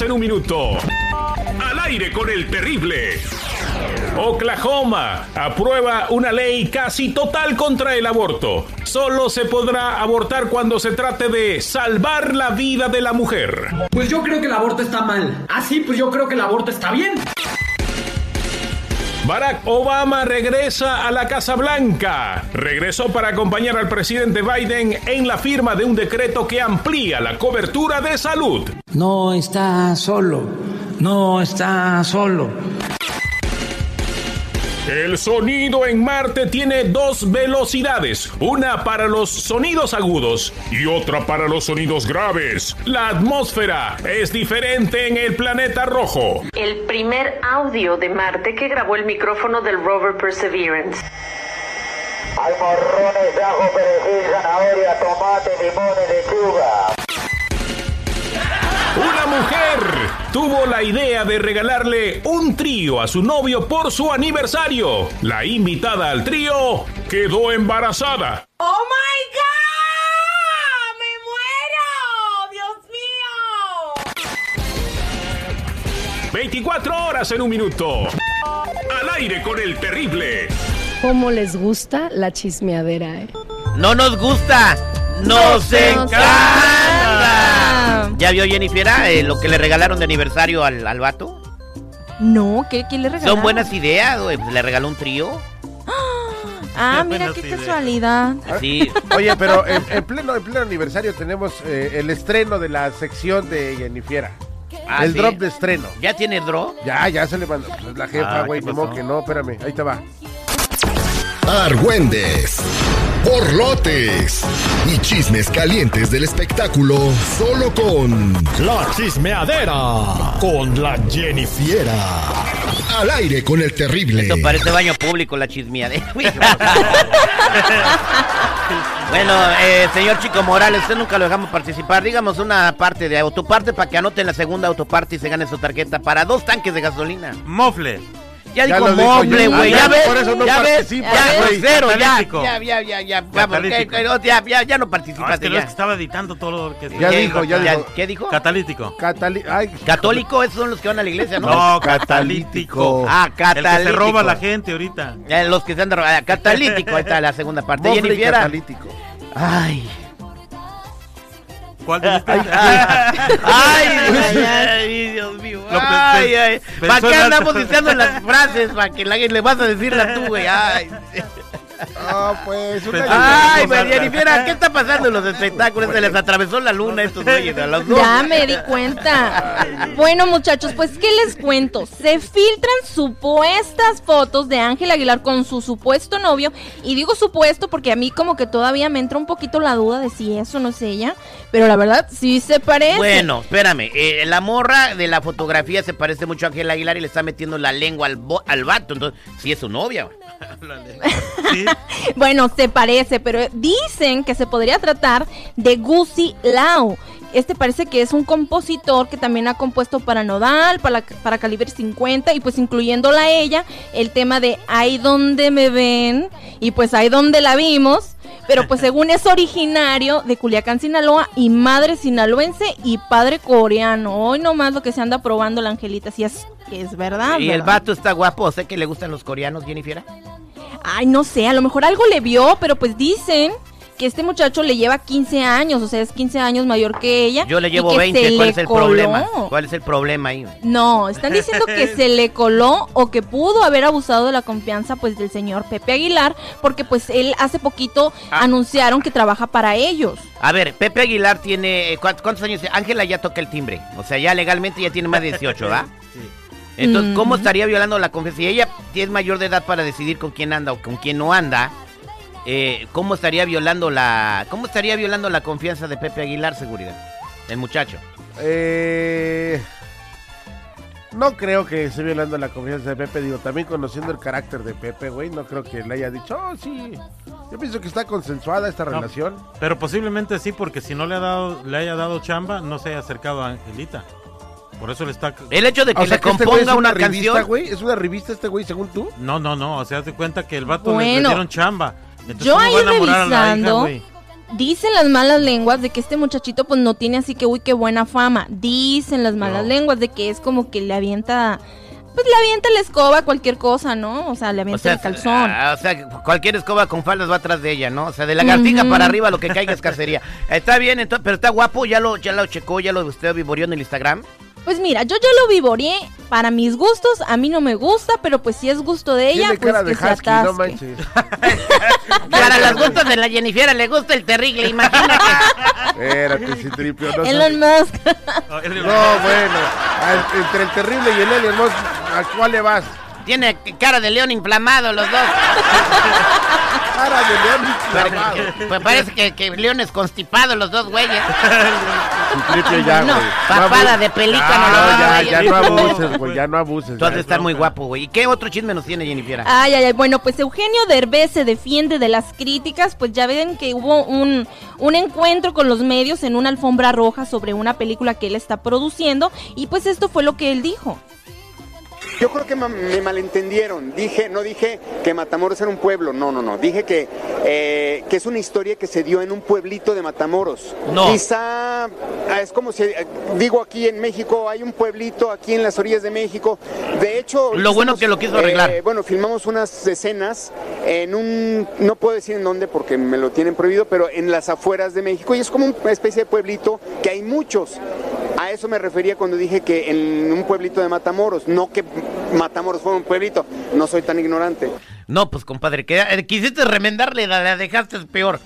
24 horas en un minuto. Al aire con el terrible. Oklahoma aprueba una ley casi total contra el aborto. Solo se podrá abortar cuando se trate de salvar la vida de la mujer. Pues yo creo que el aborto está mal. Ah, sí, pues yo creo que el aborto está bien. Barack Obama regresa a la Casa Blanca. Regresó para acompañar al presidente Biden en la firma de un decreto que amplía la cobertura de salud. No está solo, no está solo. El sonido en Marte tiene dos velocidades, una para los sonidos agudos y otra para los sonidos graves. La atmósfera es diferente en el planeta rojo. El primer audio de Marte que grabó el micrófono del rover Perseverance. Hay morrones ajo, perejil, zanahoria, tomate, limón y lechuga. Una mujer tuvo la idea de regalarle un trío a su novio por su aniversario. La invitada al trío quedó embarazada. ¡Oh my God! ¡Me muero! ¡Dios mío! 24 horas en un minuto. Al aire con el terrible. ¿Cómo les gusta la chismeadera, eh? No nos gusta, nos encanta. ¿Ya vio Jennifer eh, lo que le regalaron de aniversario al, al vato? No, ¿qué, qué le regalaron? Son buenas ideas, güey. Le regaló un trío. Ah, mira qué casualidad. Sí. Oye, pero en, en pleno, en pleno aniversario tenemos eh, el estreno de la sección de Jennifiera. Ah, el ¿sí? drop de estreno. ¿Ya tiene drop? Ya, ya se le mandó. Pues la jefa, Ah, güey, ¿qué ni modo pasó? que no, espérame, ahí te va. Argüendes, borlotes y chismes calientes del espectáculo solo con La Chismeadera con la Jennifiera. Al aire con el terrible. Esto parece baño público, la chismeadera. Bueno, eh, señor Chico Morales, usted nunca lo dejamos participar. Dígamos una parte de autoparte para que anoten la segunda autoparte y se gane su tarjeta para dos tanques de gasolina. Mofle. Ya, Ya dijo yo. güey. Ah, Ya ya, ves, por eso no ya ves, participa, ya, ya, ya, ya, ya, ya, vamos, ya, ya, ya no No, participaste es que no es que estaba editando todo lo que... Ya dijo, ya dijo. ¿Qué dijo? Catalítico. Catali Ay, Católico, esos son los que van a la iglesia, ¿no? No, catalítico. catalítico. Ah, El catalítico. que se roba a la gente ahorita. Eh, los que se han robado. Catalítico, ahí está la segunda parte. Mofle y Jennifer. catalítico. Ay. ¿Cuál dijiste? Ay, ay, ay, Dios mío. Ay, ¿Para qué andamos diciendo las frases? ¿Para que la, le vas a decirla tú, güey? Ay. Ah, pues, una Ay. Jennifer, ¿qué está pasando en los espectáculos? Se les atravesó la luna a estos güeyes, a los dos. Ya me di cuenta. Bueno, muchachos, pues ¿qué les cuento? Se filtran supuestas fotos de Ángel Aguilar con su supuesto novio. Y digo supuesto porque a mí como que todavía me entra un poquito la duda de si eso no es ella. Pero la verdad, sí se parece. Bueno, espérame. eh, la morra de la fotografía se parece mucho a Ángel Aguilar y le está metiendo la lengua al, bo- al vato. Entonces, sí es su novia. Sí. Bueno, se parece, pero dicen que se podría tratar de Gucci Lau. Este parece que es un compositor que también ha compuesto para Nodal, para, para Calibre 50 y pues incluyéndola a ella, el tema de Ahí donde me ven y pues ahí donde la vimos. Pero pues según es originario de Culiacán, Sinaloa y madre sinaloense y padre coreano. Hoy nomás lo que se anda probando la Angelita, si es, es verdad. y el vato está guapo. Sé que le gustan los coreanos, Jennifer. Ay, no sé, a lo mejor algo le vio, pero pues dicen que este muchacho le lleva 15 años, o sea, es 15 años mayor que ella. Yo le y llevo que 20. se ¿Cuál le es el coló. problema? ¿Cuál es el problema ahí? No, están diciendo que se le coló o que pudo haber abusado de la confianza pues del señor Pepe Aguilar, porque pues él hace poquito Ah. anunciaron que trabaja para ellos. A ver, Pepe Aguilar tiene. eh, ¿cuántos, años? Ángela ya toca el timbre. O sea, ya legalmente ya tiene más de 18, ¿verdad? Entonces, ¿cómo estaría violando la confianza? Si ella es mayor de edad para decidir con quién anda o con quién no anda, eh, ¿cómo estaría violando la. ¿Cómo estaría violando la confianza de Pepe Aguilar, seguridad? El muchacho. Eh, no creo que esté violando la confianza de Pepe. Digo, también conociendo el carácter de Pepe, güey, no creo que le haya dicho, oh, sí. Yo pienso que está consensuada esta No, relación. Pero posiblemente sí, porque si no le ha dado, le haya dado chamba, no se haya acercado a Angelita. Por eso le está. El hecho de que O sea, le que este es componga una, revista, canción. güey. ¿Es una revista este güey, según tú? No, no, no. O sea, haz de cuenta que el vato le- le, dieron chamba. Entonces, yo ¿cómo ahí hija, revisando, dicen las malas lenguas de que este muchachito pues no tiene así que, uy, qué buena fama. Dicen las malas lenguas de que es como que le avienta, pues le avienta la escoba cualquier cosa, ¿no? O sea, le O avienta sea, el calzón. ah, o sea, cualquier escoba con faldas va atrás de ella, ¿no? O sea, de la lagartija Ujú. para arriba lo que caiga es cacería. Está bien, entonces, pero está guapo, ya lo, ya lo checó, ya lo usted vivoreó en el Instagram. Pues mira, yo ya lo vivoreé para mis gustos, a mí no me gusta, pero pues si es gusto de ella, Tiene pues cara que de se husky, no atasque. manches. Para los gustos de la Jennifer le gusta el terrible, imagínate. Espérate, Citripio. No, Elon Musk. no, bueno. entre el terrible y el Elon Musk, ¿a cuál le vas? Tiene cara de león inflamado los dos. Cara de león inflamado. Pues parece que, que leones constipados los dos güeyes. Ya, No, güey. papada de pelícano, dos ya, ya no abuses, güey. Ya no abuses. Tú has de estar muy guapo, güey. ¿Y qué otro chisme nos tiene Jennifer? Ay, ay, ay. Bueno, pues Eugenio Derbez se defiende de las críticas. Pues ya ven que hubo un, un encuentro con los medios en una alfombra roja sobre una película que él está produciendo. Y pues esto fue lo que él dijo. Yo creo que me malentendieron. Dije, no dije que Matamoros era un pueblo, no, no, no. Dije que, eh, que es una historia que se dio en un pueblito de Matamoros. No. Quizá ah, es como si, eh, digo aquí en México, hay un pueblito aquí en las orillas de México. De hecho, Lo bueno que lo quiso arreglar. eh, bueno, filmamos unas escenas en un, no puedo decir en dónde porque me lo tienen prohibido, pero en las afueras de México y es como una especie de pueblito que hay muchos. A eso me refería cuando dije que en un pueblito de Matamoros, no que Matamoros fuera un pueblito. No soy tan ignorante. No, pues compadre, que eh, quisiste remendarle, la, la dejaste peor.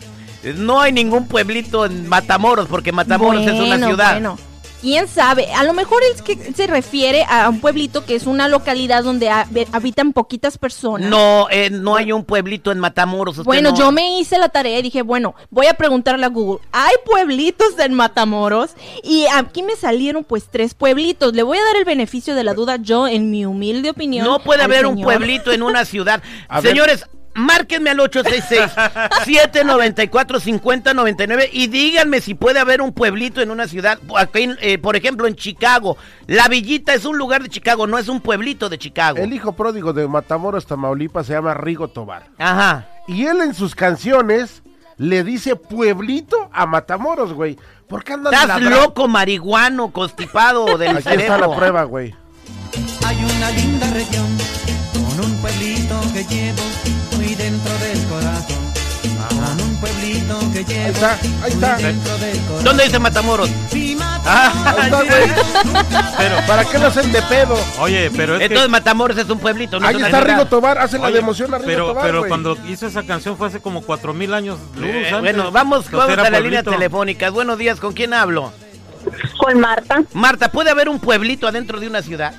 No hay ningún pueblito en Matamoros, porque Matamoros es una ciudad. Bueno, quién sabe. A lo mejor es que se refiere a un pueblito que es una localidad donde ha- habitan poquitas personas. No, eh, no hay un pueblito en Matamoros. Bueno, no- yo me hice la tarea y dije, bueno, voy a preguntarle a Google, ¿hay pueblitos en Matamoros? Y aquí me salieron pues tres pueblitos. Le voy a dar el beneficio de la duda yo, en mi humilde opinión. No puede haber un pueblito en una ciudad. Señores, márquenme al 866-794-5099 y díganme si puede haber un pueblito en una ciudad. Aquí, eh, por ejemplo, en Chicago. La Villita es un lugar de Chicago, no es un pueblito de Chicago. El hijo pródigo de Matamoros, Tamaulipas, se llama Rigo Tobar. Ajá. Y él en sus canciones le dice pueblito a Matamoros, güey. ¿Por qué andan Estás loco, marihuano, constipado del Aquí está la prueba, güey. Hay una linda región con un pueblito que llevo dentro del corazón. Con un pueblito que llevo Ahí está, ahí está. dentro del corazón. ¿Dónde dice Matamoros? Ahí está, güey. Pero, ¿Para qué lo hacen de pedo? oye, pero es que... Entonces Matamoros es un pueblito, no Ahí es una está ciudad. Rigo Tobar, hace la Oye, de emoción a Rigo pero, Tobar, pero güey. cuando hizo esa canción fue hace como cuatro mil años luz Eh, antes. bueno, vamos, Entonces vamos era a las líneas pueblito. telefónicas. Buenos días, ¿con quién hablo? Con Marta. Marta, ¿puede haber un pueblito adentro de una ciudad?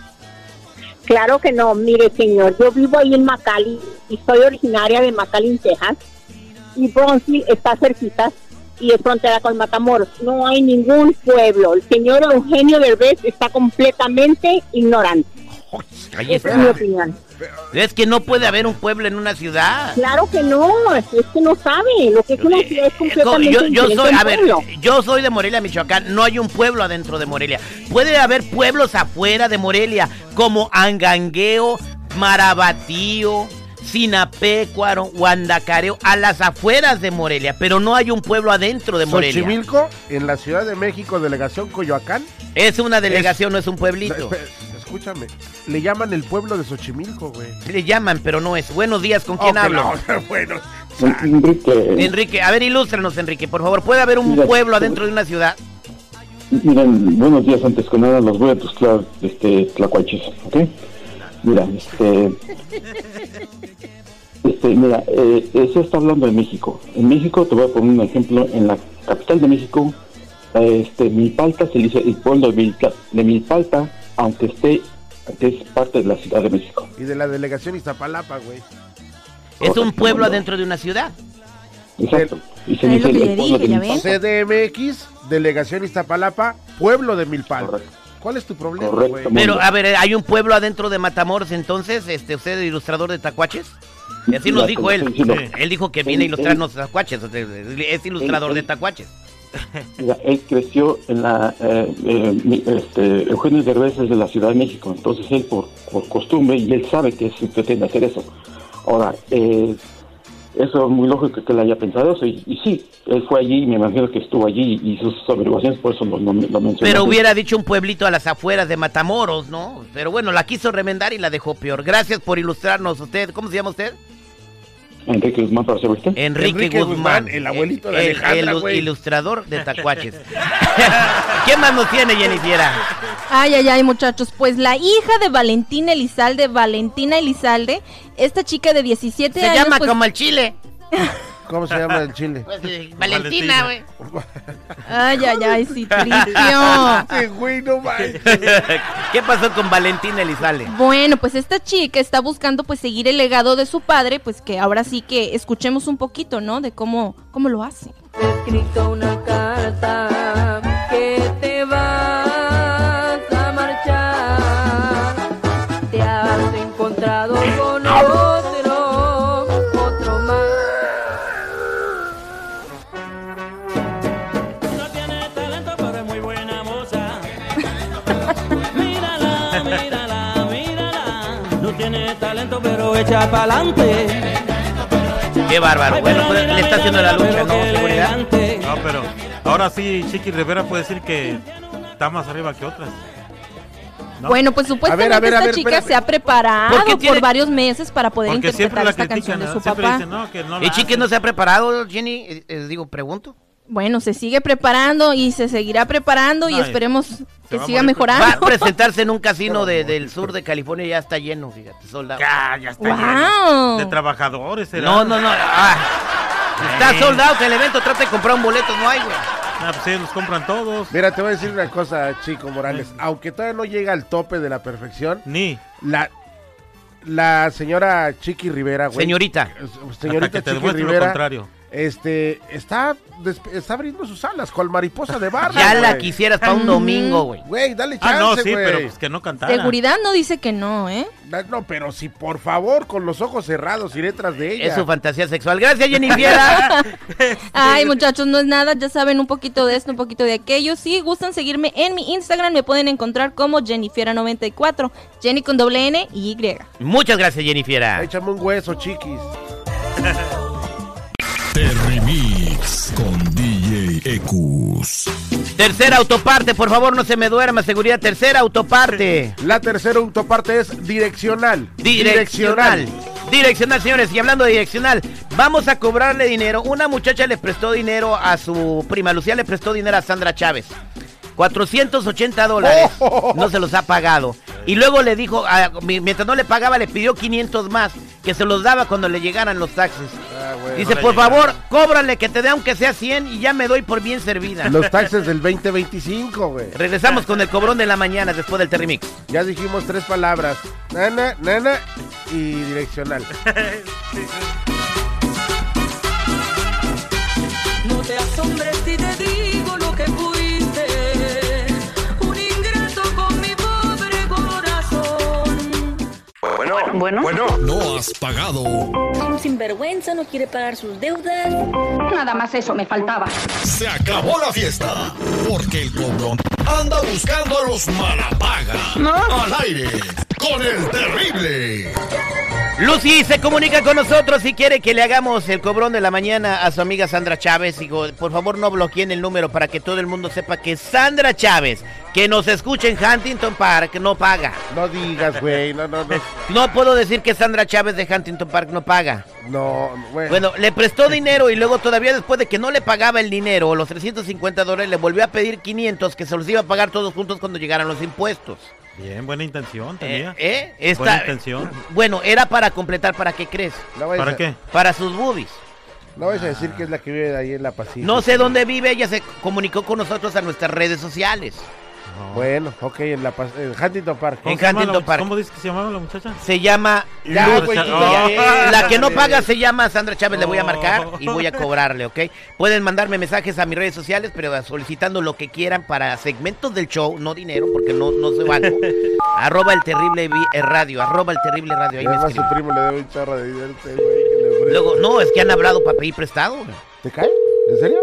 Claro que no, mire señor, yo vivo ahí en McAllen y soy originaria de McAllen, Texas. Y Bronzeville está cerquita y es frontera con Matamoros. No hay ningún pueblo. El señor Eugenio Derbez está completamente ignorante. Ahí está. es mi opinión. Es que no puede haber un pueblo en una ciudad. Claro que no, es que no sabe. Lo que es una ciudad es Co- completamente Yo, yo soy, a ver, pueblo. yo soy de Morelia, Michoacán. No hay un pueblo adentro de Morelia. Puede haber pueblos afuera de Morelia, como Angangueo, Marabatío, Sinapecuaro, Guandacareo, a las afueras de Morelia, pero no hay un pueblo adentro de Morelia. Xochimilco, en la Ciudad de México, delegación Coyoacán. Es una delegación, no es un pueblito. Escúchame, le llaman el pueblo de Xochimilco, güey. Le llaman, pero no es. Buenos días, ¿con quién que hablo? no, bueno, Enrique, Enrique, a ver, ilústranos, Enrique, por favor. ¿Puede haber un Mira, pueblo adentro de una ciudad? miren, buenos días antes que nada, los voy a tuzclar, este, tlacuaches, ¿ok? Mira, este, este, mira, eh, se está hablando de México. En México, te voy a poner un ejemplo, en la capital de México, este, Milpalta se dice el pueblo de, Milpa- de Milpalta, aunque esté, que es parte de la Ciudad de México. y de la delegación Iztapalapa, güey. Es un pueblo adentro de una ciudad. Exacto. Y se Es dice el pueblo dije, de. CDMX, delegación Iztapalapa, pueblo de Milpalta. ¿Cuál es tu problema, güey? Correcto. Pero, a ver, ¿hay un pueblo adentro de Matamoros entonces? Este, ¿Usted es ilustrador de tacuaches? Y así nos dijo él. Él dijo que viene a ilustrarnos tacuaches. Es ilustrador de tacuaches. Él creció en la... eh, eh, este, Eugenio Derbez es de la Ciudad de México, entonces él por, costumbre, y él sabe que se pretende hacer eso. Ahora, eh, Eso es muy lógico que él haya pensado eso. Y, sí, él fue allí me imagino que estuvo allí y sus averiguaciones, por eso lo, lo, lo mencioné. Pero hubiera dicho un pueblito a las afueras de Matamoros, ¿no? Pero bueno, la quiso remendar y la dejó peor. Gracias por ilustrarnos usted. ¿Cómo se llama usted? Enrique Guzmán, para servirte. Enrique, Enrique Guzmán, Guzmán, el abuelito de el- Alejandra, el güey. ilustrador de tacuaches. ¿Quién más nos tiene, Jennifiera? Ay, ay, ay, muchachos. Pues la hija de Valentina Elizalde, Valentina Elizalde, esta chica de 17 Se años. llama pues- como el chile. ¿Cómo se llama el chile? Pues, eh, Valentina, güey. Ay, ay, ay, sí, tripio. Este güey, no manches. ¿Qué pasó con Valentina Elizalde? Bueno, pues esta chica está buscando pues seguir el legado de su padre, pues que ahora sí que escuchemos un poquito, ¿no? De cómo, cómo lo hace. escrito una carta que te vas Mírala, mírala. No tiene talento, pero echa pa'lante. Qué bárbaro. Bueno, pues, le está haciendo la lucha, ¿no? Seguridad. No, pero ahora sí, Chiqui Rivera puede decir que está más arriba que otras. ¿no? Bueno, pues supuestamente A ver, a ver, a esta ver, chica espérame. se ha preparado ¿Por varios meses para poder Porque interpretar la esta critican, canción de ¿no? su Siempre papá. dicen, no, que no la ¿Y Chiqui no se ha preparado, Jenny? Eh, eh, digo, pregunto. Bueno, se sigue preparando y se seguirá preparando y Ay, esperemos que siga mejorando. Va a presentarse en un casino de- del sur de California y ya está lleno, fíjate, soldado. Ya, ya está Wow. lleno. De trabajadores, será. No, no, no. ah, está soldado el evento, trata de comprar un boleto, no hay, güey. Ah, pues ellos los compran todos. Mira, te voy a decir una cosa, Chico Morales. Aunque todavía no llega al tope de la perfección, Ni. la, la señora Chiqui Rivera, güey. Señorita. Señorita Hasta que te Chiqui demuestre lo Rivera. contrario. Este, está, está abriendo sus alas, cual mariposa de barra. Ya la güey. quisieras para un domingo, güey. Güey, dale Ah, chance, no, sí, güey. pero pues que no cantara. Seguridad no dice que no, ¿eh? Da- No, pero si por favor, con los ojos cerrados, iré tras de ella. Es su fantasía sexual. Gracias, Jenny Fiera. Ay, muchachos, no es nada, ya saben un poquito de esto, un poquito de aquello. Si gustan seguirme en mi Instagram, me pueden encontrar como Jennifiera94, Jenny con doble N y Y. Muchas gracias, Jenny Fiera. Échame un hueso, chiquis. Terrimix con DJ Ecus. Tercera autoparte, por favor, no se me duerma, seguridad. Tercera autoparte. La tercera autoparte es direccional. Direccional. Direccional, señores. Y hablando de direccional, vamos a cobrarle dinero. Una muchacha le prestó dinero a su prima. Lucía le prestó dinero a Sandra Chávez. 480 dólares. No se los ha pagado. Y luego le dijo, a- mi- mientras no le pagaba, le pidió 500 más. Que se los daba cuando le llegaran los taxes. Dice, no le por llegaron. favor, cóbrale que te dé aunque sea 100 y ya me doy por bien servida. Los taxes del 2025, güey. Regresamos con el cobrón de la mañana después del Terrimix. Ya dijimos tres palabras. Nana, nana y direccional. Bueno, bueno. No has pagado. Un sinvergüenza no quiere pagar sus deudas. Nada más eso me faltaba. Se acabó la fiesta. Porque el cobrón anda buscando a los malapaga. Al aire. Con el terrible. Lucy se comunica con nosotros y quiere que le hagamos el cobrón de la mañana a su amiga Sandra Chávez. Digo, por favor no bloqueen el número para que todo el mundo sepa que Sandra Chávez, que nos escucha en Huntington Park, no paga. No digas, güey. No, no, no. No puedo decir que Sandra Chávez de Huntington Park no paga. No, güey. Bueno, le prestó dinero y luego todavía después de que no le pagaba el dinero, los 350 dólares, le volvió a pedir 500 que se los iba a pagar todos juntos cuando llegaran los impuestos. Bien, buena intención tenía. ¿Eh? Esta- Buena intención. Bueno, era para completar, ¿para qué crees? No ¿Para a- qué? Para sus boobies. No vais a decir que es la que vive ahí en la Pacífico. No sé dónde vive, ella se comunicó con nosotros a nuestras redes sociales. Bueno, ok, en la en Huntington Park. En Huntington Park. ¿Cómo dices que se llamaba la muchacha? Se llama Ya, Luz. La que no Oh. paga se llama Sandra Chávez, le voy a marcar y voy a cobrarle, ¿ok? Pueden mandarme mensajes a mis redes sociales, pero solicitando lo que quieran para segmentos del show, no dinero, porque no, no soy banco. arroba el terrible eh, radio, arroba el terrible radio, ahí me su primo le debe un chorro de dinero este güey que le ofrece. Luego, no, es que han hablado para pedir prestado. ¿Te cae? ¿En serio?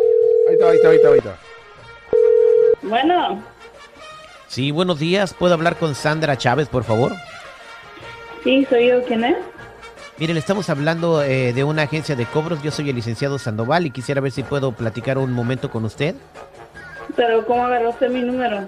Ahí está, ahí está, ahí está, ahí está. Bueno, Sí, buenos días. ¿Puedo hablar con Sandra Chávez, por favor? sí, soy yo. ¿Quién es? Mire, le estamos hablando eh, de una agencia de cobros. Yo soy el licenciado Sandoval y quisiera ver si puedo platicar un momento con usted. Pero ¿cómo agarró usted mi número?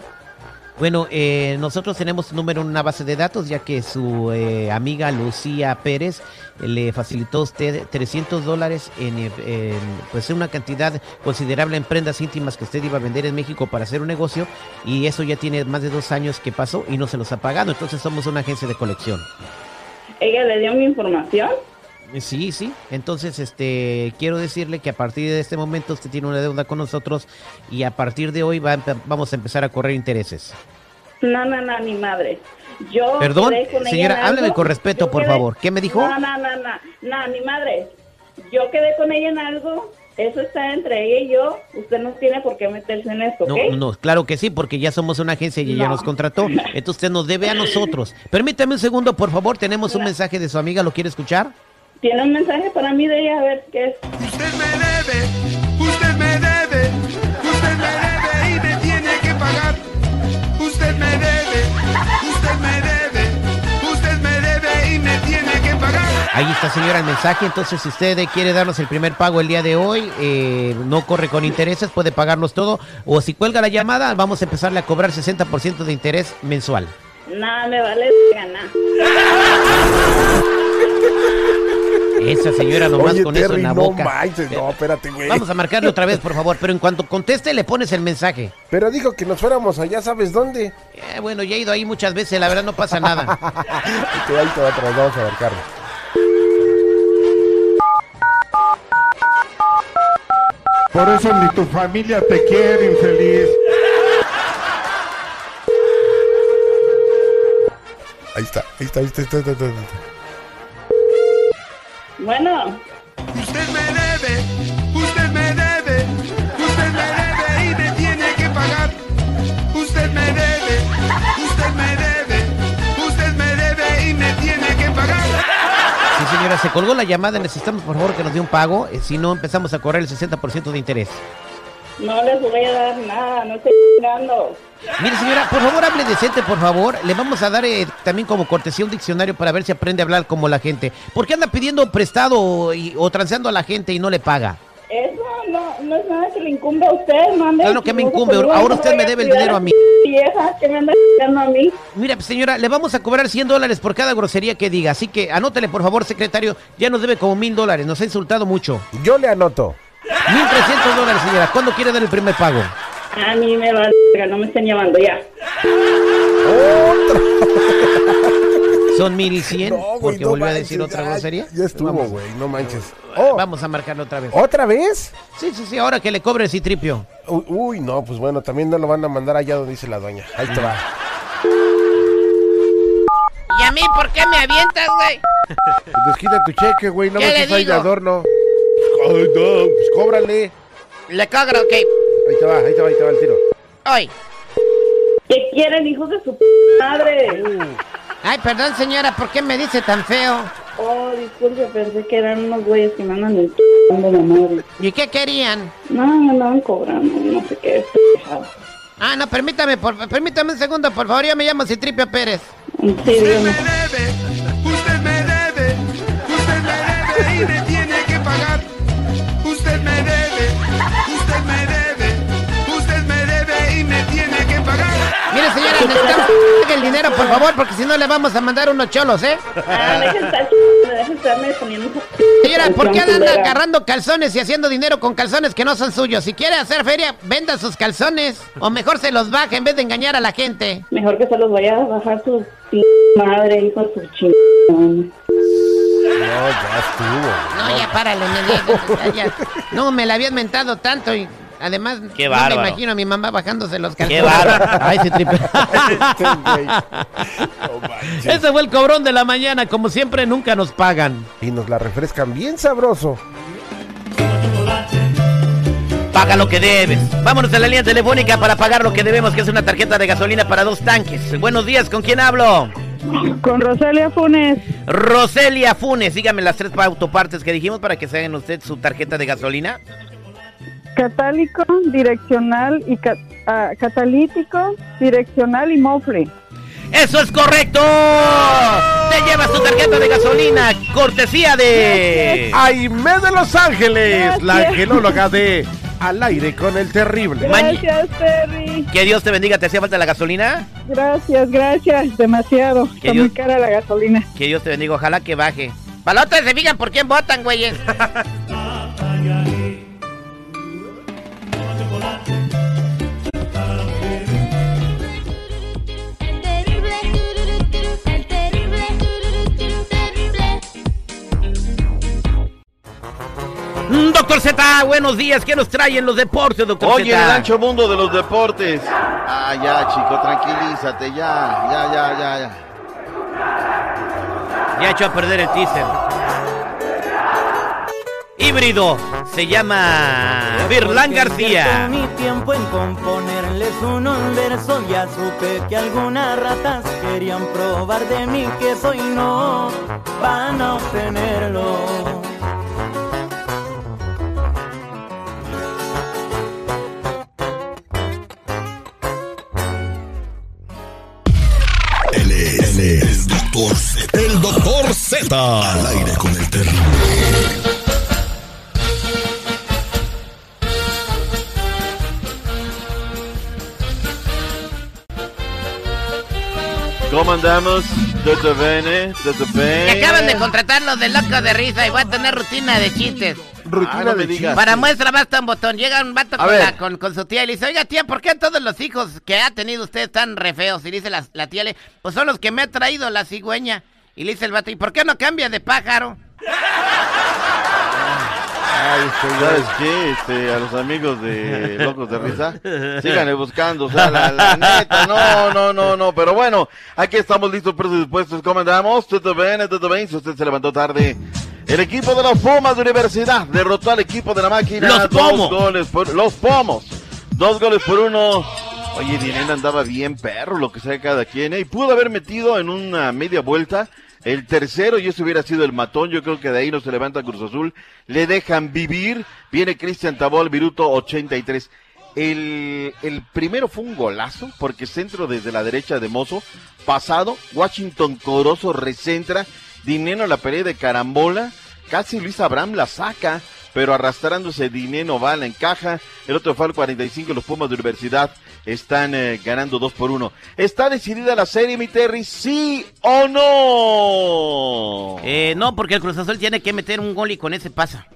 Bueno, eh, nosotros tenemos su número en una base de datos, ya que su eh, amiga Lucía Pérez eh, le facilitó a usted 300 dólares en, eh, en, pues, una cantidad considerable en prendas íntimas que usted iba a vender en México para hacer un negocio, y eso ya tiene más de dos años que pasó y no se los ha pagado. Entonces somos una agencia de colección. ¿Ella le dio mi información? Sí, sí. Entonces, este, quiero decirle que a partir de este momento usted tiene una deuda con nosotros y a partir de hoy va vamos a empezar a correr intereses. No, no, no, ni madre. Yo Perdón, ella señora, hábleme con respeto, Yo por quedé- favor. ¿Qué me dijo? No, no, no, no, no, ni madre. Yo quedé con ella en algo. Eso está entre ella y yo. Usted no tiene por qué meterse en esto, No, ¿ok? no, claro que sí, porque ya somos una agencia y ella No. nos contrató. Entonces usted nos debe a nosotros. Permítame un segundo, por favor. Tenemos un mensaje de su amiga. ¿Lo quiere escuchar? Tiene un mensaje para mí de ella, a ver qué es. Usted me debe, usted me debe, usted me debe y me tiene que pagar. Usted me debe, usted me debe, usted me debe y me tiene que pagar. Ahí está, señora, el mensaje. Entonces, si usted quiere darnos el primer pago el día de hoy, eh, no corre con intereses, puede pagarnos todo. O si cuelga la llamada, vamos a empezarle a cobrar 60% de interés mensual. Nada, me vale ganar. Esa señora nomás Oye, con eso en la no boca. manches, no, espérate, güey. Vamos a marcarle otra vez, por favor, pero en cuanto conteste le pones el mensaje. Pero dijo que nos fuéramos allá, ¿sabes dónde? Eh, bueno, ya he ido ahí muchas veces, la verdad no pasa nada. Que ahí te va atrás, vamos a marcarle. Por eso ni tu familia te quiere, infeliz. Ahí está, ahí está, ahí está, ahí está, ahí está, ahí está. Bueno, Usted me debe, usted me debe, usted me debe y me tiene que pagar. Usted me debe, usted me debe, usted me debe y me tiene que pagar. Sí, señora, se colgó la llamada, necesitamos por favor que nos dé un pago, eh, si no empezamos a correr el 60% de interés. No les voy a dar nada, no estoy chingando. Mire, señora, por favor, hable decente, por favor. Le vamos a dar eh, también como cortesía un diccionario para ver si aprende a hablar como la gente. ¿Por qué anda pidiendo prestado y- o transeando a la gente y no le paga? Eso no, no es nada que le incumbe a usted, mande. Claro que me incumbe, ahora usted me debe el dinero a mí. Vieja, que me anda a mí. Mira, pues, señora, le vamos a cobrar 100 dólares por cada grosería que diga. Así que anótele, por favor, secretario. Ya nos debe como mil dólares. Nos ha insultado mucho. Yo le anoto. 1.300 dólares, señora. ¿Cuándo quiere dar el primer pago? A mí me va no me estén llamando ya. Son 1.100 No, güey, porque no volvió a decir otra ya, grosería. Ya estuvo, Vamos. güey, no manches. Vamos a marcarlo otra vez. ¿Otra vez? Sí, sí, sí, ahora que le cobre citripio. Uy, uy, no, pues bueno, también no lo van a mandar allá donde dice la doña. Ahí te va. ¿Y a mí por qué me avientas, güey? Desquita tu cheque, güey, no ¿Qué me le estés ahí de adorno. Ay, no, pues cóbrale. Le cobro, ok. Ahí te va, ahí te va, ahí te va el tiro. Hoy. ¿Qué quieren, hijos de su p madre? Ay, perdón, señora, ¿por qué me dice tan feo? Oh, disculpe, pensé que eran unos güeyes que me andan dando la madre. ¿Y qué querían? No, me andaban cobrando, no sé qué. Ah, no, permítame, por, permítame un segundo, por favor, yo me llamo Citripio Pérez. Sí, Mire, señora, necesitamos que el dinero, por favor, porque si no le vamos a mandar unos cholos, ¿eh? Ah, dejen estar dejen estarme poniendo Señora, ¿por qué anda agarrando calzones y haciendo dinero con calzones que no son suyos? Si quiere hacer feria, venda sus calzones. O mejor se los baje en vez de engañar a la gente. Mejor que se los vaya a bajar su madre, hijo de su chingón. No, ya estuvo. No, ya párale, me digas, ya, ya. No, me la habían mentado tanto y además Qué no me imagino a mi mamá bajándose los Qué calzones. bárbaro. Ay, se tripe. Este Ese fue el cobrón de la mañana. Como siempre, nunca nos pagan. Y nos la refrescan bien sabroso. Paga lo que debes. Vámonos a la línea telefónica para pagar lo que debemos, que es una tarjeta de gasolina para dos tanques. Buenos días, ¿con quién hablo? Con Rosalia Funes. Roselia Funes, dígame las tres autopartes que dijimos para que se hagan usted su tarjeta de gasolina. Catálico, direccional y ca- ah, catalítico, direccional y mofle. ¡Eso es correcto! Te llevas tu tarjeta de gasolina cortesía de... Aime de Los Ángeles, la Gracias. angelóloga de Al aire con el terrible. Gracias, Terry. Que Dios te bendiga, ¿te hacía falta la gasolina? Gracias, gracias. Demasiado. Está Dios- muy cara la gasolina. Que Dios te bendiga, ojalá que baje. Palotes, se fijan por quién votan, güeyes. Doctor Z, buenos días. ¿Qué nos traen los deportes, doctor Oye, Z? el ancho mundo de los deportes. Ah, ya, chico, tranquilízate, ya, ya, ya, ya, ya. Ya echó a perder el teaser. Híbrido. Se llama Virlán García. mi tiempo en componerles unos versos ya supe que algunas ratas querían probar de mí que soy no van a obtenerlo. Al aire con el terrible. ¿Cómo andamos? ¿Todo bien, eh? ¿Todo bien? Me acaban de contratar los de loco de risa y voy a tener rutina de chistes. Rutina Ah, no de digas. Para muestra basta un botón. Llega un vato con, la- con- con su tía y le dice, oiga tía, ¿por qué todos los hijos que ha tenido usted están re feos? Y dice la, la tía, le, pues son los que me ha traído la cigüeña. Y le dice el vato, ¿y por qué no cambia de pájaro? Ay, este, ¿Sabes qué? Este, a los amigos de Locos de Risa, síganle buscando, o sea, la, la neta, no, no, no, no, pero bueno, aquí estamos listos, pero dispuestos, ¿cómo andamos? ¿Todo bien? ¿Todo bien? Si usted se levantó tarde, el equipo de los Pumas de Universidad derrotó al equipo de la máquina. Los dos Pomos. goles por, los Pomos, dos goles por uno. Oye, Dinena andaba bien perro, lo que sea cada quien, ¿eh? y pudo haber metido en una media vuelta el tercero y eso hubiera sido el matón. Yo creo que de ahí no se levanta Cruz Azul. Le dejan vivir. Viene Cristian Tabó al minuto 83. El, el primero fue un golazo porque centro desde la derecha de Mozo. Pasado, Washington Corozo recentra. Dineno la pelea de carambola. Casi Luis Abraham la saca. Pero arrastrándose Dineno va, la encaja. El otro fue al 45. Los Pumas de Universidad están eh, ganando 2 por 1. ¿Está decidida la serie, mi Terry? ¿Sí o no? Eh, no, porque el Cruz Azul tiene que meter un gol y con ese pasa.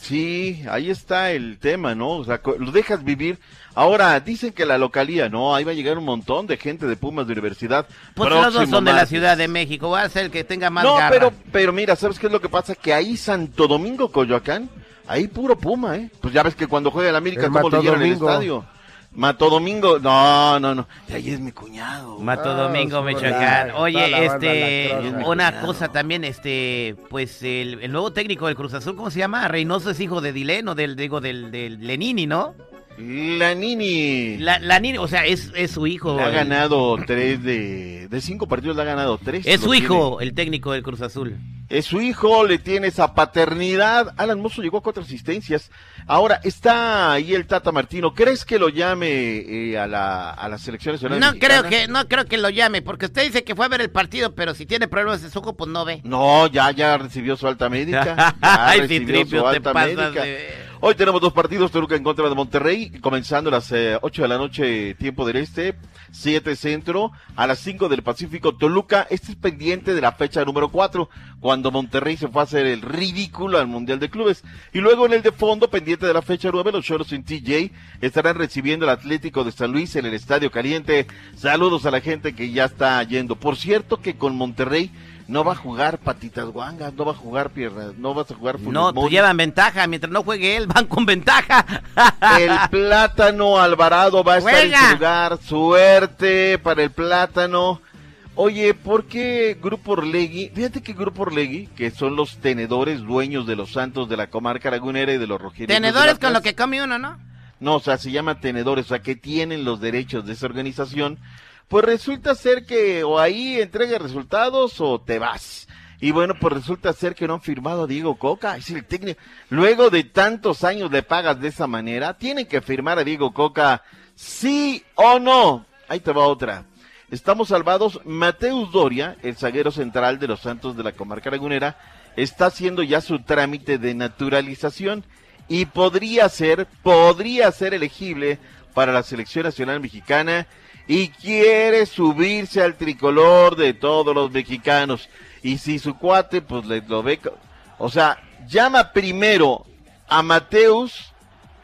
Sí, ahí está el tema, ¿no? O sea, lo dejas vivir. Ahora, dicen que la localía, ¿no? Ahí va a llegar un montón de gente de Pumas de universidad. Pues los dos son de la. Ciudad de México. Va a ser el que tenga más No, garra. pero, pero mira, ¿sabes qué es lo que pasa? Que ahí Santo Domingo, Coyoacán, ahí puro Puma, ¿eh? Pues ya ves que cuando juega el América, El ¿cómo le llenan el estadio? Mato Domingo, no, no, no. Y ahí es mi cuñado. Mato Ah, Domingo, Michoacán. Oye, la este, una cosa también, este, pues el, el nuevo técnico del Cruz Azul, ¿cómo se llama? Reynoso es hijo de Dilén o del, digo, del, del Lenini, ¿no? La Nini. La, la Nini, o sea, es, es su hijo. Le ha ganado tres de, de cinco partidos, le ha ganado tres. Es su tiene. hijo, el técnico del Cruz Azul. Es su hijo, le tiene esa paternidad. Alan Mozo llegó a cuatro asistencias. Ahora está ahí el Tata Martino. ¿Crees que lo llame eh, a, la, a las selecciones nacional No creo que, no creo que lo llame, porque usted dice que fue a ver el partido, pero si tiene problemas de su ojo, pues no ve. No, ya, ya recibió su alta médica. Ya Ay, recibió su te alta pasas médica. de- Hoy tenemos dos partidos, Toluca en contra de Monterrey, comenzando las eh, 8 de la noche, tiempo del este, 7 centro, a las 5 del Pacífico, Toluca, este es pendiente de la fecha número 4, cuando Monterrey se fue a hacer el ridículo al Mundial de Clubes. Y luego en el de fondo, pendiente de la fecha 9, los Choros en TJ estarán recibiendo al Atlético de San Luis en el Estadio Caliente. Saludos a la gente que ya está yendo. Por cierto que con Monterrey no va a jugar patitas guangas, no va a jugar piernas, no vas a jugar Funes No, Mori. llevan ventaja. Mientras no juegue él, van con ventaja. El plátano Alvarado va a estar en Juega. su lugar. Suerte para el plátano. Oye, ¿por qué Grupo Orlegui? Fíjate que Grupo Orlegui, que son los tenedores dueños de los santos de la comarca lagunera y de los rojinegros. Tenedores con lo que come uno, ¿no? No, o sea, se llama tenedores, o sea, que tienen los derechos de esa organización. Pues resulta ser que o ahí entrega resultados o te vas. Y bueno, pues resulta ser que no han firmado a Diego Coca, es el técnico. Luego de tantos años le pagas de esa manera, tienen que firmar a Diego Coca, sí o no. Ahí te va otra. Estamos salvados Mateus Doria, el zaguero central de los Santos de la comarca lagunera, está haciendo ya su trámite de naturalización y podría ser, podría ser elegible para la selección nacional mexicana y quiere subirse al tricolor de todos los mexicanos. Y si su cuate, pues le lo ve, o sea, llama primero a Mateus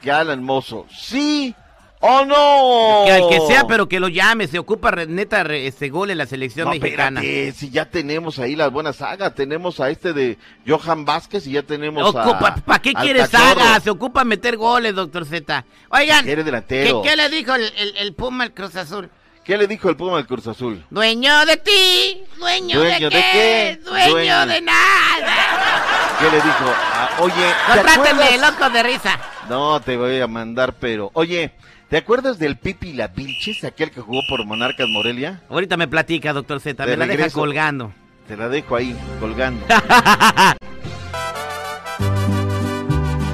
que Mozo. ¿Sí o no? Que al que sea, pero que lo llame, se ocupa re- neta re- este gol en la selección No, mexicana. espérate, si ya tenemos ahí las buenas sagas, tenemos a este de Johan Vázquez y ya tenemos Ocupa, a... ¿Para qué quiere saga? Se ocupa meter goles, doctor Z. Oigan, Quiere ¿qué, delantero. qué le dijo el, el- el Puma al Cruz Azul? ¿Qué le dijo el Puma al Cruz Azul? Dueño de ti, dueño, ¿Dueño de, de qué, dueño, Dueño. de nada. ¿Qué le dijo? Ah, oye, ¿te Contrátenme, acuerdas? loco de risa. No, te voy a mandar, pero... Oye, ¿te acuerdas del Pipi La Vilches, aquel que jugó por Monarcas Morelia? Ahorita me platica, doctor Z, De me la deja colgando. Te la dejo ahí, colgando.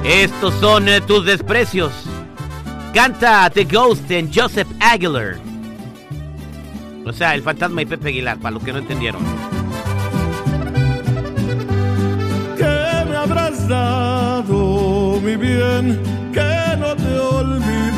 Estos son eh, tus desprecios. Canta The Ghost en Joseph Aguilar. O sea, el fantasma y Pepe Aguilar, para los que no entendieron. que me habrás dado, mi bien, que no te olvido.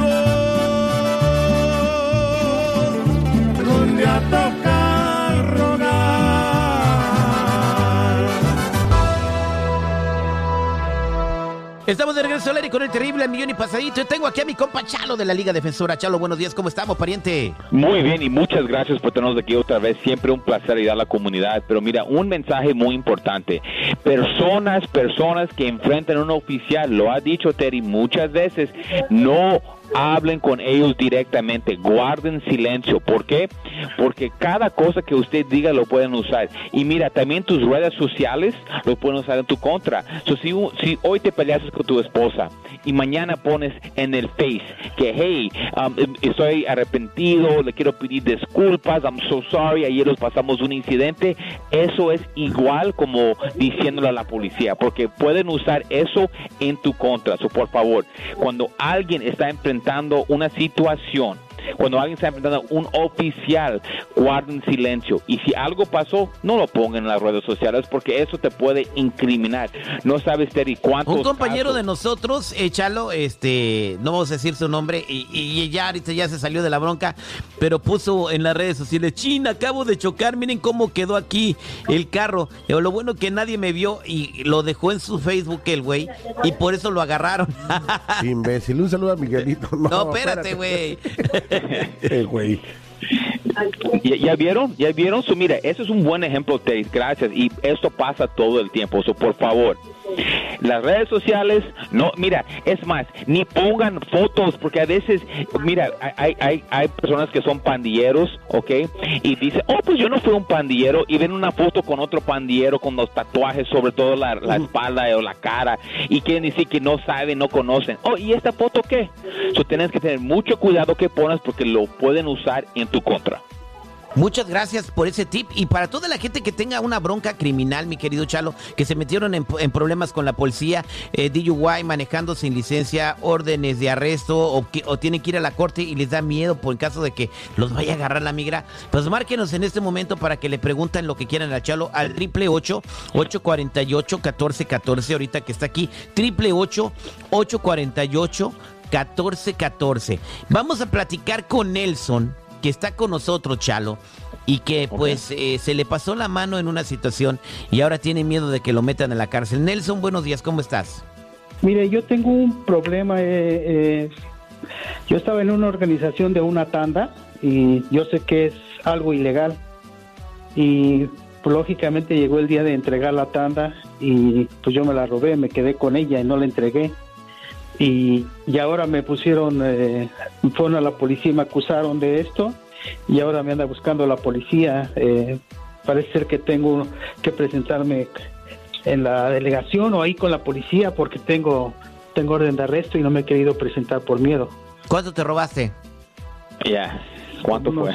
Estamos de regreso al aire con el terrible millón y pasadito. Tengo aquí a mi compa Chalo de la Liga Defensora. Chalo, buenos días, ¿cómo estamos, pariente? Muy bien y muchas gracias por tenernos aquí otra vez. Siempre un placer ayudar a la comunidad. Pero mira, un mensaje muy importante. Personas, personas que enfrentan a un oficial, lo ha dicho Terry muchas veces, no hablen con ellos directamente, guarden silencio. ¿Por qué? Porque cada cosa que usted diga lo pueden usar. Y mira, también tus redes sociales lo pueden usar en tu contra. So, si, si hoy te peleaste con tu esposa y mañana pones en el Face que, hey, um, em- estoy arrepentido, le quiero pedir disculpas, I'm so sorry, ayer nos pasamos un incidente, eso es igual como diciéndole a la policía, porque pueden usar eso en tu contra. So, por favor, cuando alguien está enfrentando una situación, cuando alguien está enfrentando a un oficial, guarden silencio. Y si algo pasó, no lo pongan en las redes sociales porque eso te puede incriminar. No sabes, Terry, cuántos Un compañero casos- de nosotros, eh, Chalo, este, no vamos a decir su nombre, y, y ya ahorita ya se salió de la bronca, pero puso en las redes sociales, China, acabo de chocar, miren cómo quedó aquí el carro. Pero lo bueno que nadie me vio y lo dejó en su Facebook el güey, y por eso lo agarraron. Imbécil, un saludo a Miguelito. No, No, espérate, güey. El güey. ¿Ya, vieron? ¿Ya vieron? So, mira, eso es un buen ejemplo, Terry. Gracias. Y esto pasa todo el tiempo. So, por favor, las redes sociales, no, mira, es más, ni pongan fotos, porque a veces, mira, hay, hay, hay personas que son pandilleros, ¿ok? Y dicen, oh, pues yo no fui un pandillero, y ven una foto con otro pandillero con los tatuajes sobre todo la, la espalda o la cara, y quieren decir que no saben, no conocen. Oh, ¿y esta foto qué? So, tienes que tener mucho cuidado que pones porque lo pueden usar en tu contra. Muchas gracias por ese tip. Y para toda la gente que tenga una bronca criminal, mi querido Chalo, que se metieron en, problemas con la policía, eh, DUI, manejando sin licencia, órdenes de arresto, o, que- tienen que ir a la corte y les da miedo por caso de que los vaya a agarrar la migra, pues márquenos en este momento para que le pregunten lo que quieran a Chalo al triple ocho 848 1414 ahorita que está aquí, triple ocho 848 1414 Vamos a platicar con Nelson que está con nosotros, Chalo, y que pues eh, se le pasó la mano en una situación y ahora tiene miedo de que lo metan en la cárcel. Nelson, buenos días, ¿cómo estás? Mire, yo tengo un problema. eh, eh, yo estaba en una organización de una tanda y yo sé que es algo ilegal. Y pues, lógicamente llegó el día de entregar la tanda y pues yo me la robé, me quedé con ella y no la entregué. Y, y ahora me pusieron, eh, fueron a la policía y me acusaron de esto y ahora me anda buscando la policía. eh, parece ser que tengo que presentarme en la delegación o ahí con la policía porque tengo tengo orden de arresto y no me he querido presentar por miedo. ¿Cuánto te robaste? Ya, ¿cuánto fue?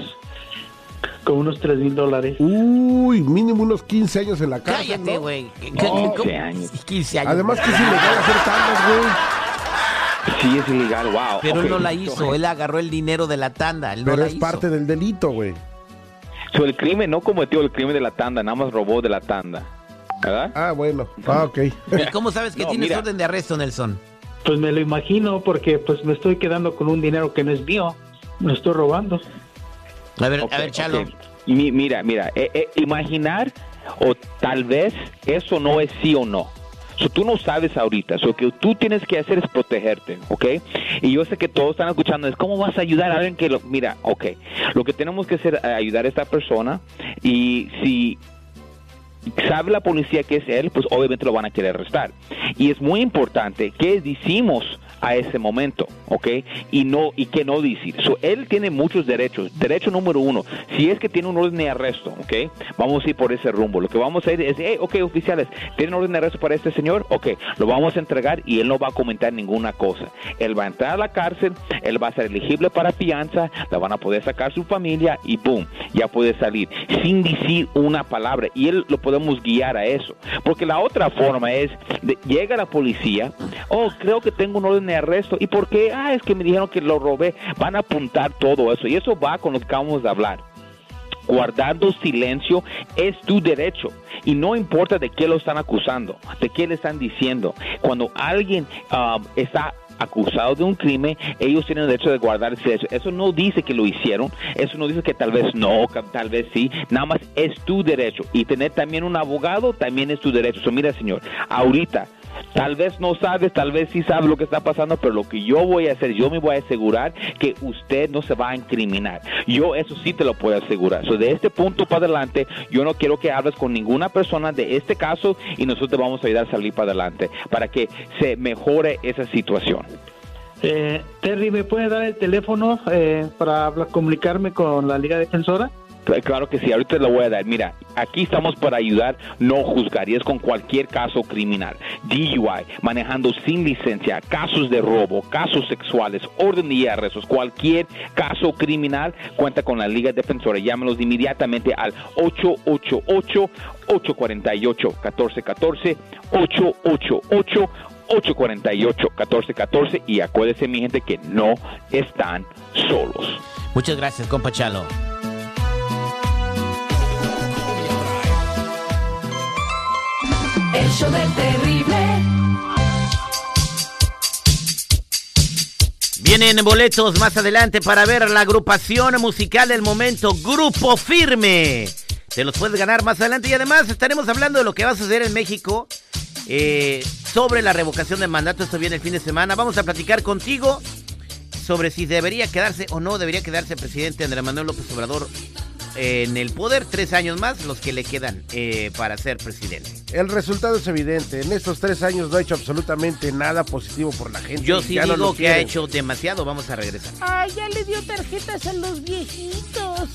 Con unos tres mil dólares. Uy, mínimo unos 15 años en la cárcel. Cállate, ¿no? güey. No. 15 años. 15 años. Además que es ilegal hacer tandas, güey. Sí, es ilegal, wow. Pero él no la hizo, él agarró el dinero de la tanda, él no Pero la es hizo. parte del delito, güey. So, el crimen no cometió el crimen de la tanda, nada más robó de la tanda. ¿verdad? Ah, bueno. Ah, ok. ¿Y cómo sabes que No, tienes mira. orden de arresto, Nelson? Pues me lo imagino porque pues me estoy quedando con un dinero que no es mío. Me lo estoy robando. A ver, a ver, Chalo. Mi- mira, mira, eh, eh, imaginar o tal vez eso no es sí o no. Tú no sabes ahorita. Lo que tú tienes que hacer es protegerte, ¿ok? Y yo sé que todos están escuchando. Es cómo vas a ayudar a alguien que lo... Mira, ok. Lo que tenemos que hacer es ayudar a esta persona. Y si sabe la policía que es él, pues obviamente lo van a querer arrestar. Y es muy importante qué decimos a ese momento, ¿ok? Y no y qué no decir. Él tiene muchos derechos. Derecho número uno, si es que tiene un orden de arresto, ¿ok? Vamos a ir por ese rumbo. Lo que vamos a ir es, hey, ok, oficiales, ¿tienen orden de arresto para este señor? Ok, lo vamos a entregar y él no va a comentar ninguna cosa. Él va a entrar a la cárcel, él va a ser elegible para fianza, la van a poder sacar su familia y ¡boom! Ya puede salir sin decir una palabra y él lo podemos guiar a eso. Porque la otra forma es, de- llega la policía, oh, creo que tengo un orden arresto. ¿Y por qué? Ah, es que me dijeron que lo robé. Van a apuntar todo eso y eso va con lo que acabamos de hablar guardando silencio es tu derecho y no importa de qué lo están acusando, de qué le están diciendo. Cuando alguien ah, está acusado de un crimen, ellos tienen el derecho de guardar silencio. Eso no dice que lo hicieron, eso no dice que tal vez no, tal vez sí, nada más es tu derecho. Y tener también un abogado también es tu derecho. So, mira, señor, ahorita Tal vez no sabes, tal vez sí sabes lo que está pasando, pero lo que yo voy a hacer, yo me voy a asegurar que usted no se va a incriminar. Yo eso sí te lo puedo asegurar. De este punto para adelante, yo no quiero que hables con ninguna persona de este caso y nosotros te vamos a ayudar a salir para adelante para que se mejore esa situación. Eh, Terry, ¿me puede dar el teléfono eh, para comunicarme con la Liga Defensora? Cl- Claro que sí, ahorita lo voy a dar. Mira, aquí estamos para ayudar, no juzgar, y es con cualquier caso criminal. DUI, manejando sin licencia, casos de robo, casos sexuales, orden y arrestos, cualquier caso criminal, cuenta con la Liga Defensora. Llámenos inmediatamente al 888-848-1414, 888-848-1414, y acuérdese, mi gente, que no están solos. Muchas gracias, compa Chalo. El show del terrible. Vienen boletos más adelante para ver la agrupación musical del momento, Grupo Firme. Te los puedes ganar más adelante y además estaremos hablando de lo que va a suceder en México eh, sobre la revocación del mandato. Esto viene el fin de semana. Vamos a platicar contigo sobre si debería quedarse o no debería quedarse presidente Andrés Manuel López Obrador en el poder tres años más, los que le quedan eh, para ser presidente. El resultado es evidente. En estos tres años no ha hecho absolutamente nada positivo por la gente. Yo sí Ya no digo lo que ha hecho demasiado. Vamos a regresar. Ay, ya le dio tarjetas a los viejitos.